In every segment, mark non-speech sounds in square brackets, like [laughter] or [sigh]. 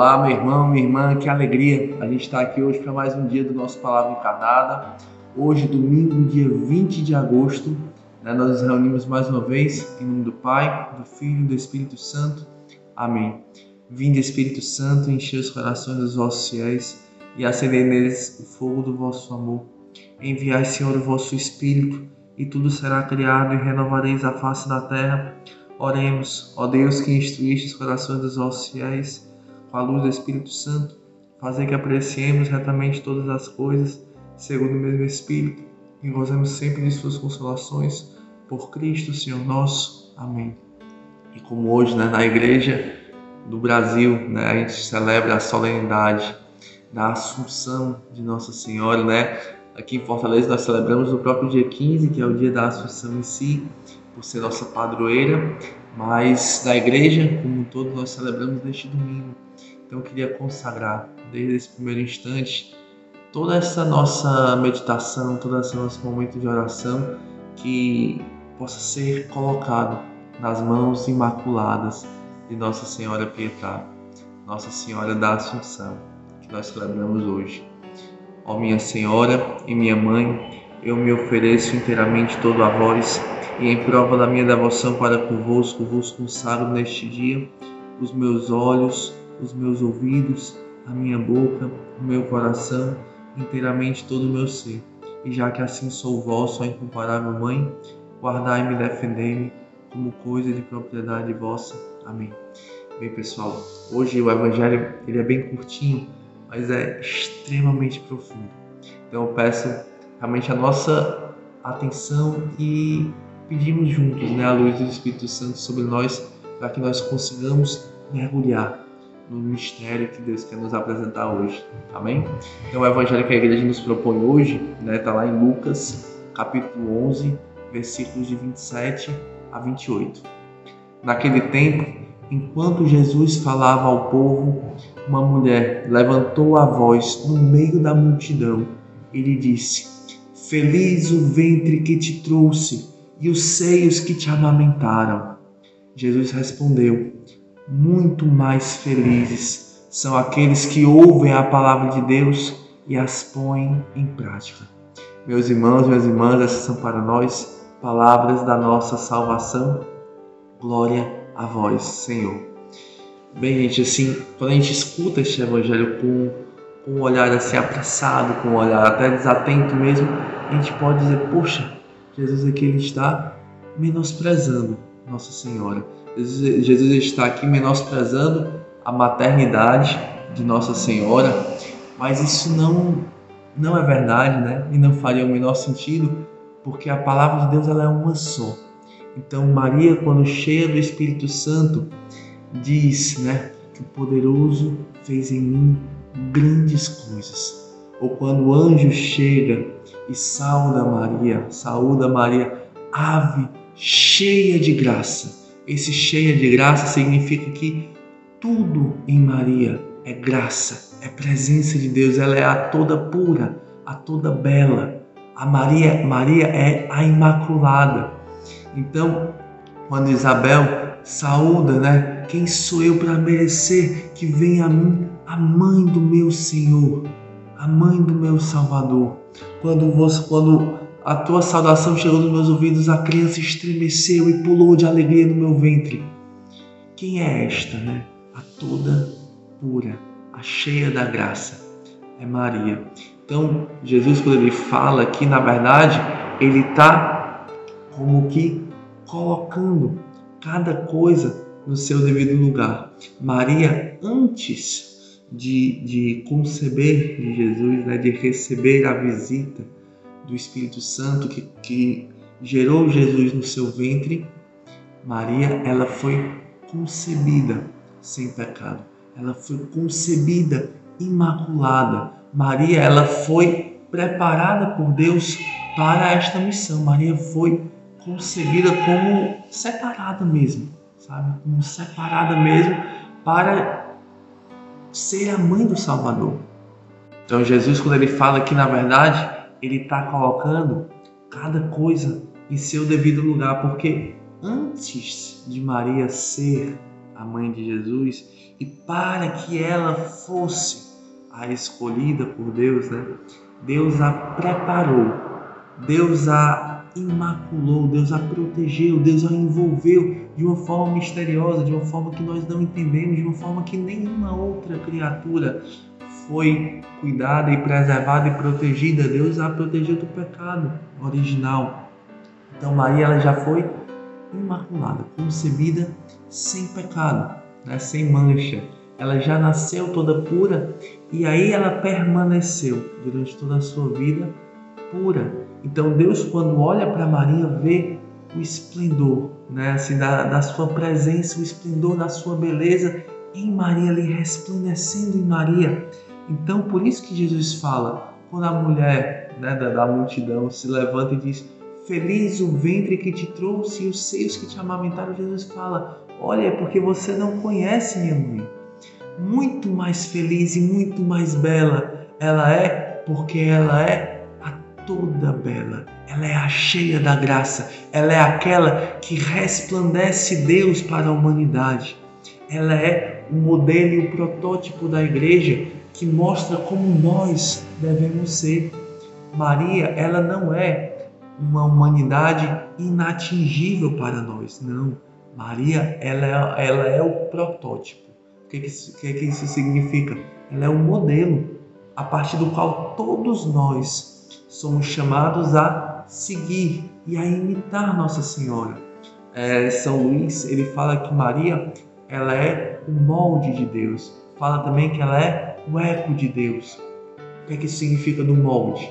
Olá, meu irmão, minha irmã, que alegria a gente estar aqui hoje para mais um dia do nosso Palavra Encarnada. Hoje, domingo, dia 20 de agosto, né, nós nos reunimos mais uma vez em nome do Pai, do Filho e do Espírito Santo. Amém. Vinde, Espírito Santo, encher os corações dos vossos fiéis e acender neles o fogo do vosso amor. Enviai, Senhor, o vosso Espírito, e tudo será criado, e renovareis a face da terra. Oremos, ó Deus que instruíste os corações dos vossos fiéis com a luz do Espírito Santo, fazer que apreciemos retamente todas as coisas, segundo o mesmo Espírito, e gozemos sempre de suas consolações, por Cristo, Senhor nosso. Amém. E como hoje, né, na igreja do Brasil, né, a gente celebra a solenidade da Assunção de Nossa Senhora, né? Aqui em Fortaleza nós celebramos no próprio dia 15, que é o dia da Assunção em si, por ser nossa padroeira, mas na igreja, como todos, nós celebramos neste domingo. Então eu queria consagrar, desde esse primeiro instante, toda essa nossa meditação, todo esse nosso momento de oração, que possa ser colocado nas mãos imaculadas de Nossa Senhora Pietá, Nossa Senhora da Assunção, que nós celebramos hoje. Ó minha Senhora e minha Mãe, eu me ofereço inteiramente todo a vós e em prova da minha devoção para convosco vos consagro neste dia os meus olhos, os meus ouvidos, a minha boca, o meu coração, inteiramente todo o meu ser. E já que assim sou vosso, a incomparável Mãe, guardai-me e defendei-me como coisa de propriedade vossa. Amém. Bem, pessoal, hoje o Evangelho ele é bem curtinho, mas é extremamente profundo. Então eu peço realmente a nossa atenção e pedimos juntos né, a luz do Espírito Santo sobre nós para que nós consigamos mergulhar no mistério que Deus quer nos apresentar hoje. Amém? Então, o evangelho que a igreja nos propõe hoje está né, tá lá em Lucas, capítulo 11, versículos de 27 a 28. Naquele tempo, enquanto Jesus falava ao povo, uma mulher levantou a voz no meio da multidão e lhe disse: Feliz o ventre que te trouxe e os seios que te amamentaram. Jesus respondeu: muito mais felizes são aqueles que ouvem a palavra de Deus e as põem em prática. Meus irmãos, minhas irmãs, essas são para nós palavras da nossa salvação. Glória a vós, Senhor. Bem, gente, assim, quando a gente escuta este evangelho com, um olhar assim apressado, com um olhar até desatento mesmo, a gente pode dizer, poxa, Jesus aqui ele está menosprezando Nossa Senhora Jesus está aqui menosprezando a maternidade de Nossa Senhora, mas isso não não é verdade, né? E não faria o menor sentido, porque a palavra de Deus ela é uma só. Então Maria, quando cheia do Espírito Santo, diz, né, que o poderoso fez em mim grandes coisas. Ou quando o anjo chega e sauda Maria, saúda Maria, ave cheia de graça esse cheia de graça significa que tudo em Maria é graça, é presença de Deus, ela é a toda pura, a toda bela. A Maria, Maria é a imaculada. Então, quando Isabel saúda, né? Quem sou eu para merecer que venha a mim a mãe do meu Senhor, a mãe do meu Salvador? Quando você, quando a tua saudação chegou nos meus ouvidos, a criança estremeceu e pulou de alegria no meu ventre. Quem é esta, né? A toda pura, a cheia da graça. É Maria. Então, Jesus, quando ele fala aqui, na verdade, ele está como que colocando cada coisa no seu devido lugar. Maria, antes de, de conceber de Jesus, né, de receber a visita, do Espírito Santo que, que gerou Jesus no seu ventre, Maria, ela foi concebida sem pecado. Ela foi concebida imaculada. Maria, ela foi preparada por Deus para esta missão. Maria foi concebida como separada mesmo, sabe? Como separada mesmo para ser a mãe do Salvador. Então Jesus, quando ele fala que na verdade ele está colocando cada coisa em seu devido lugar, porque antes de Maria ser a mãe de Jesus, e para que ela fosse a escolhida por Deus, né? Deus a preparou, Deus a imaculou, Deus a protegeu, Deus a envolveu de uma forma misteriosa, de uma forma que nós não entendemos, de uma forma que nenhuma outra criatura foi cuidada e preservada e protegida. Deus a protegeu do pecado original. Então Maria ela já foi imaculada, concebida sem pecado, né? sem mancha. Ela já nasceu toda pura e aí ela permaneceu durante toda a sua vida pura. Então Deus, quando olha para Maria, vê o esplendor, né? assim, da, da sua presença, o esplendor da sua beleza em Maria, ali resplandecendo em Maria. Então, por isso que Jesus fala, quando a mulher né, da, da multidão se levanta e diz: Feliz o ventre que te trouxe e os seios que te amamentaram. Jesus fala: Olha, é porque você não conhece minha mãe. Muito mais feliz e muito mais bela ela é, porque ela é toda bela. Ela é a cheia da graça. Ela é aquela que resplandece Deus para a humanidade. Ela é o modelo e o protótipo da igreja que mostra como nós devemos ser. Maria, ela não é uma humanidade inatingível para nós. Não. Maria, ela é, ela é o protótipo. O que, que, isso, que, que isso significa? Ela é o modelo a partir do qual todos nós somos chamados a seguir e a imitar Nossa Senhora. É, São Luís ele fala que Maria ela é o molde de Deus. Fala também que ela é o eco de Deus. O que, que isso significa do molde?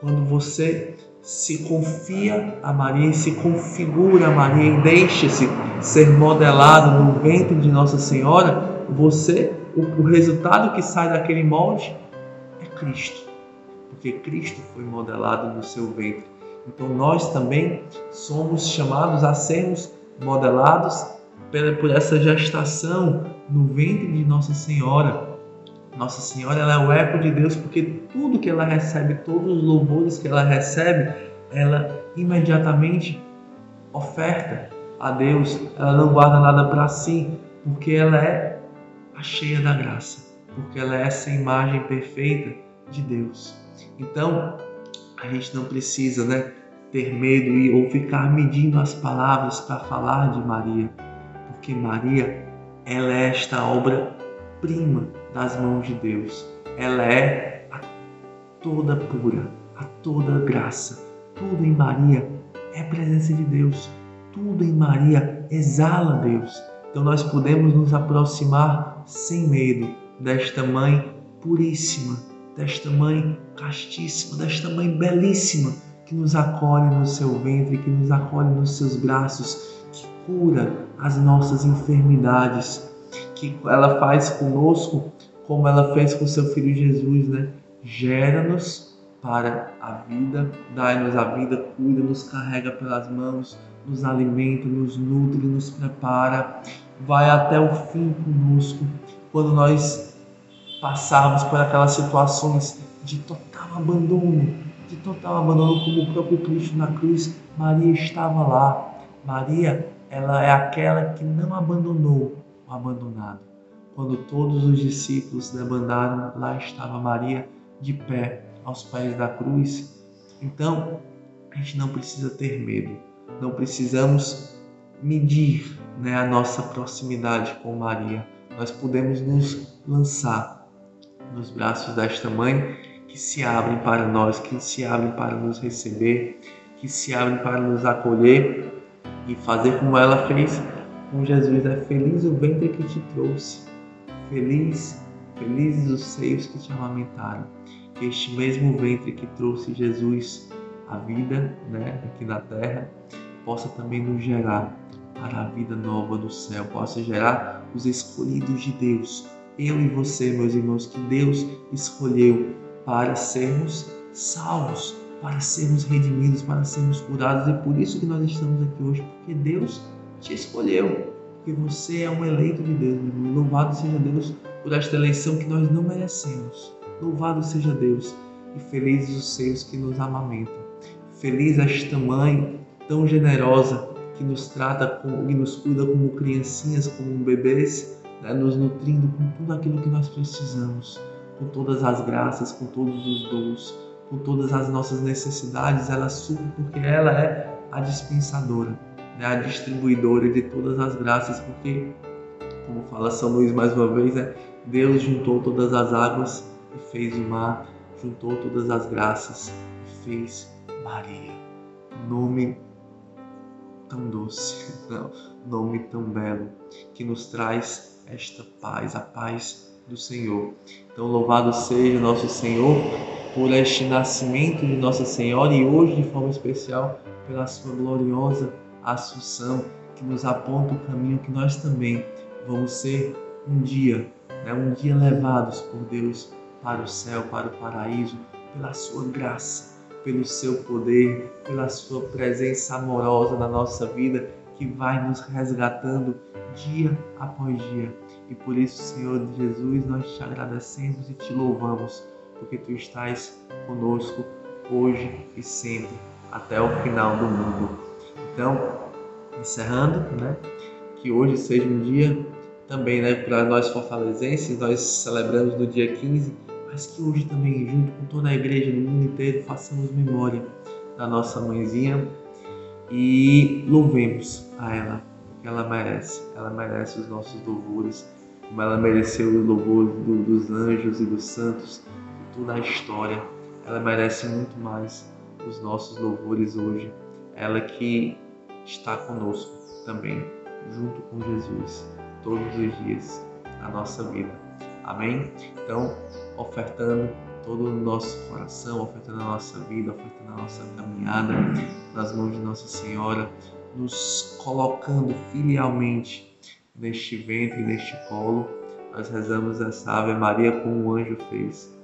Quando você se confia a Maria se configura a Maria e deixa-se ser modelado no ventre de Nossa Senhora, você, o, o resultado que sai daquele molde é Cristo. Porque Cristo foi modelado no seu ventre. Então nós também somos chamados a sermos modelados por essa gestação no ventre de Nossa Senhora. Nossa Senhora ela é o eco de Deus porque tudo que ela recebe, todos os louvores que ela recebe, ela imediatamente oferta a Deus. Ela não guarda nada para si, porque ela é a cheia da graça, porque ela é essa imagem perfeita de Deus. Então, a gente não precisa, né, ter medo e ou ficar medindo as palavras para falar de Maria, porque Maria, ela é esta obra prima das mãos de Deus. Ela é a toda pura, a toda graça. Tudo em Maria é presença de Deus. Tudo em Maria exala Deus. Então nós podemos nos aproximar sem medo desta mãe puríssima, desta mãe castíssima, desta mãe belíssima que nos acolhe no seu ventre, que nos acolhe nos seus braços, que cura as nossas enfermidades, que ela faz conosco como ela fez com seu filho Jesus, né? Gera-nos para a vida, dai-nos a vida, cuida, nos carrega pelas mãos, nos alimenta, nos nutre, nos prepara, vai até o fim conosco. Quando nós passarmos por aquelas situações de total abandono, de total abandono, como o próprio Cristo na cruz, Maria estava lá. Maria, ela é aquela que não abandonou o abandonado. Quando todos os discípulos debandaram, lá estava Maria de pé aos pés da cruz. Então, a gente não precisa ter medo, não precisamos medir né, a nossa proximidade com Maria. Nós podemos nos lançar nos braços desta mãe que se abrem para nós, que se abrem para nos receber, que se abrem para nos acolher e fazer como ela fez com Jesus. É feliz o ventre que te trouxe, feliz, felizes os seios que te amamentaram. Este mesmo ventre que trouxe Jesus a vida, né, aqui na terra, possa também nos gerar para a vida nova do céu, possa gerar os escolhidos de Deus. Eu e você, meus irmãos, que Deus escolheu para sermos salvos, para sermos redimidos, para sermos curados. E por isso que nós estamos aqui hoje, porque Deus te escolheu, porque você é um eleito de Deus. Louvado seja Deus por esta eleição que nós não merecemos. Louvado seja Deus e felizes os seios que nos amamentam. Feliz esta mãe tão generosa que nos trata e nos cuida como criancinhas, como bebês, né? nos nutrindo com tudo aquilo que nós precisamos, com todas as graças, com todos os dons, com todas as nossas necessidades. Ela supre porque ela é a dispensadora, né? a distribuidora de todas as graças, porque, como fala São Luís mais uma vez, né? Deus juntou todas as águas e fez o mar, juntou todas as graças e fez Maria. Nome tão doce, [laughs] não, nome tão belo, que nos traz esta paz, a paz do Senhor. Então, louvado seja nosso Senhor por este nascimento de Nossa Senhora e hoje, de forma especial, pela sua gloriosa Assunção, que nos aponta o caminho que nós também vamos ser um dia, né, um dia levados por Deus para o céu, para o paraíso, pela sua graça pelo seu poder, pela sua presença amorosa na nossa vida, que vai nos resgatando dia após dia. E por isso, Senhor Jesus, nós te agradecemos e te louvamos, porque tu estás conosco hoje e sempre, até o final do mundo. Então, encerrando, né? Que hoje seja um dia também, né, para nós fortalezenses, nós celebramos no dia 15 mas que hoje também, junto com toda a igreja do mundo inteiro, façamos memória da nossa mãezinha e louvemos a ela, porque ela merece, ela merece os nossos louvores, como ela mereceu o louvor do, dos anjos e dos santos, de toda a história. Ela merece muito mais os nossos louvores hoje. Ela que está conosco também, junto com Jesus, todos os dias da nossa vida. Amém? Então, ofertando todo o nosso coração, ofertando a nossa vida, ofertando a nossa caminhada nas mãos de Nossa Senhora, nos colocando filialmente neste ventre, neste colo. Nós rezamos essa Ave Maria como o anjo fez.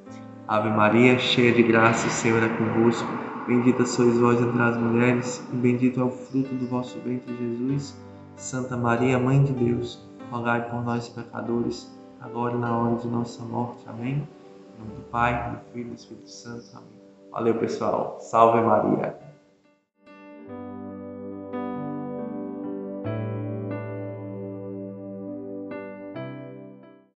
Ave Maria, cheia de graça, o Senhor é convosco. Bendita sois vós entre as mulheres, e bendito é o fruto do vosso ventre, Jesus. Santa Maria, Mãe de Deus, rogai por nós, pecadores, agora e na hora de nossa morte. Amém. Nome do Pai, do Filho e do Espírito Santo. Amém. Valeu, pessoal. Salve Maria.